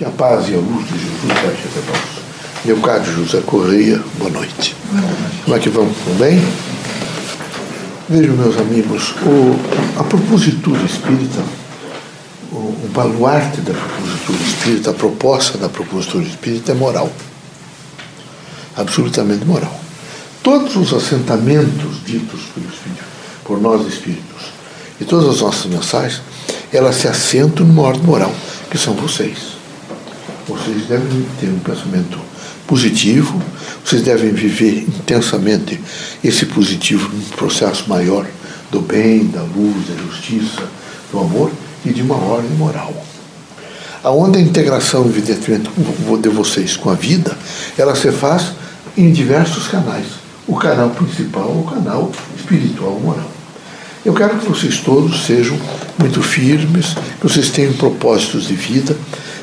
Que a paz e a luz de Jesus seja até nós. Leocádio José Correia, boa noite. Como é que vamos? Tudo bem? Vejam, meus amigos, o, a propositura espírita, o, o baluarte da propositura espírita, a proposta da propositura espírita é moral. Absolutamente moral. Todos os assentamentos ditos por nós espíritos e todas as nossas mensagens, elas se assentam numa ordem moral, que são vocês. Vocês devem ter um pensamento positivo, vocês devem viver intensamente esse positivo num processo maior do bem, da luz, da justiça, do amor e de uma ordem moral. Aonde a integração, evidentemente, de vocês com a vida, ela se faz em diversos canais. O canal principal é o canal espiritual moral. Eu quero que vocês todos sejam muito firmes, que vocês tenham propósitos de vida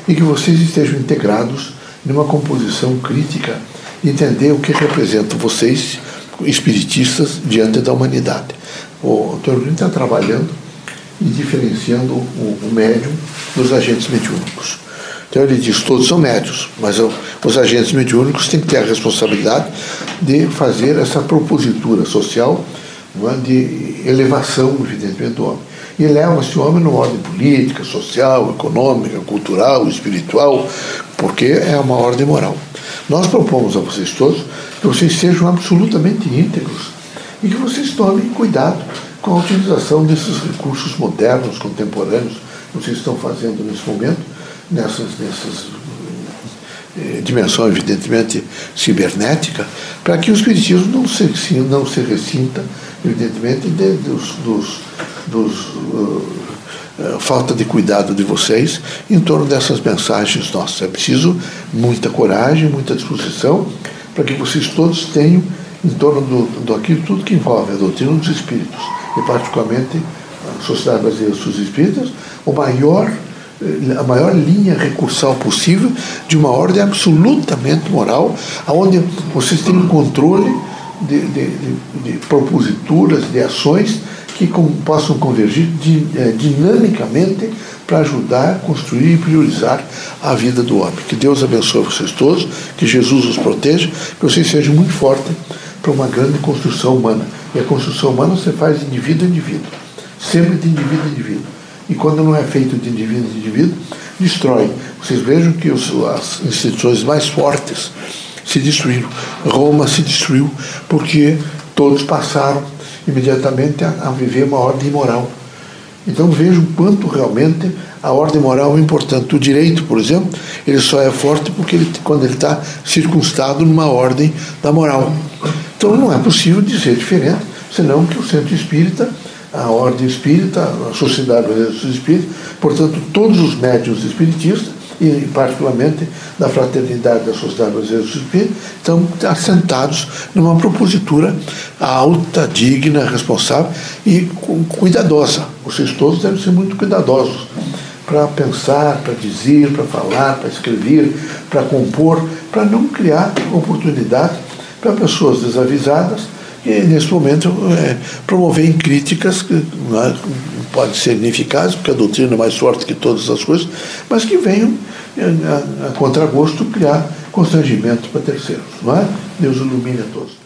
e que vocês estejam integrados numa composição crítica de entender o que representam vocês, espiritistas, diante da humanidade. O Antônio Brito está trabalhando e diferenciando o, o médium dos agentes mediúnicos. Então ele diz, todos são médios, mas os agentes mediúnicos têm que ter a responsabilidade de fazer essa propositura social é? de elevação, evidentemente, do homem. E eleva esse homem numa ordem política, social, econômica, cultural, espiritual, porque é uma ordem moral. Nós propomos a vocês todos que vocês sejam absolutamente íntegros e que vocês tomem cuidado com a utilização desses recursos modernos, contemporâneos, que vocês estão fazendo nesse momento, nessas, nessas eh, dimensão, evidentemente, cibernética, para que o espiritismo não se, não se ressinta evidentemente, de, dos, dos, dos uh, falta de cuidado de vocês em torno dessas mensagens nossas. É preciso muita coragem, muita disposição para que vocês todos tenham em torno do, do aquilo tudo que envolve a doutrina dos espíritos e particularmente a Sociedade Brasileira dos Espíritas, o maior a maior linha recursal possível de uma ordem absolutamente moral, onde vocês têm controle de, de, de, de proposituras, de ações que com, possam convergir de, é, dinamicamente para ajudar a construir e priorizar a vida do homem. Que Deus abençoe vocês todos, que Jesus os proteja, que vocês sejam muito fortes para uma grande construção humana. E a construção humana você faz de indivíduo a indivíduo, sempre de indivíduo a indivíduo. E quando não é feito de indivíduo a indivíduo, destrói. Vocês vejam que os, as instituições mais fortes se destruíram. Roma se destruiu porque todos passaram imediatamente a, a viver uma ordem moral. Então vejam quanto realmente a ordem moral é importante. O direito, por exemplo, ele só é forte porque ele, quando ele está circunstado numa ordem da moral. Então não é possível dizer diferente, senão que o centro espírita, a ordem espírita, a sociedade dos espíritos, portanto, todos os médios espiritistas e particularmente da fraternidade da Sociedade Brasileira do Espírito, estão assentados numa propositura alta, digna, responsável e cuidadosa. Vocês todos devem ser muito cuidadosos para pensar, para dizer, para falar, para escrever, para compor, para não criar oportunidade para pessoas desavisadas e, nesse momento, é, promover críticas que não é, pode ser ineficazes, porque a doutrina é mais forte que todas as coisas, mas que venham a, a contragosto criar constrangimento para terceiros. Não é? Deus ilumine a todos.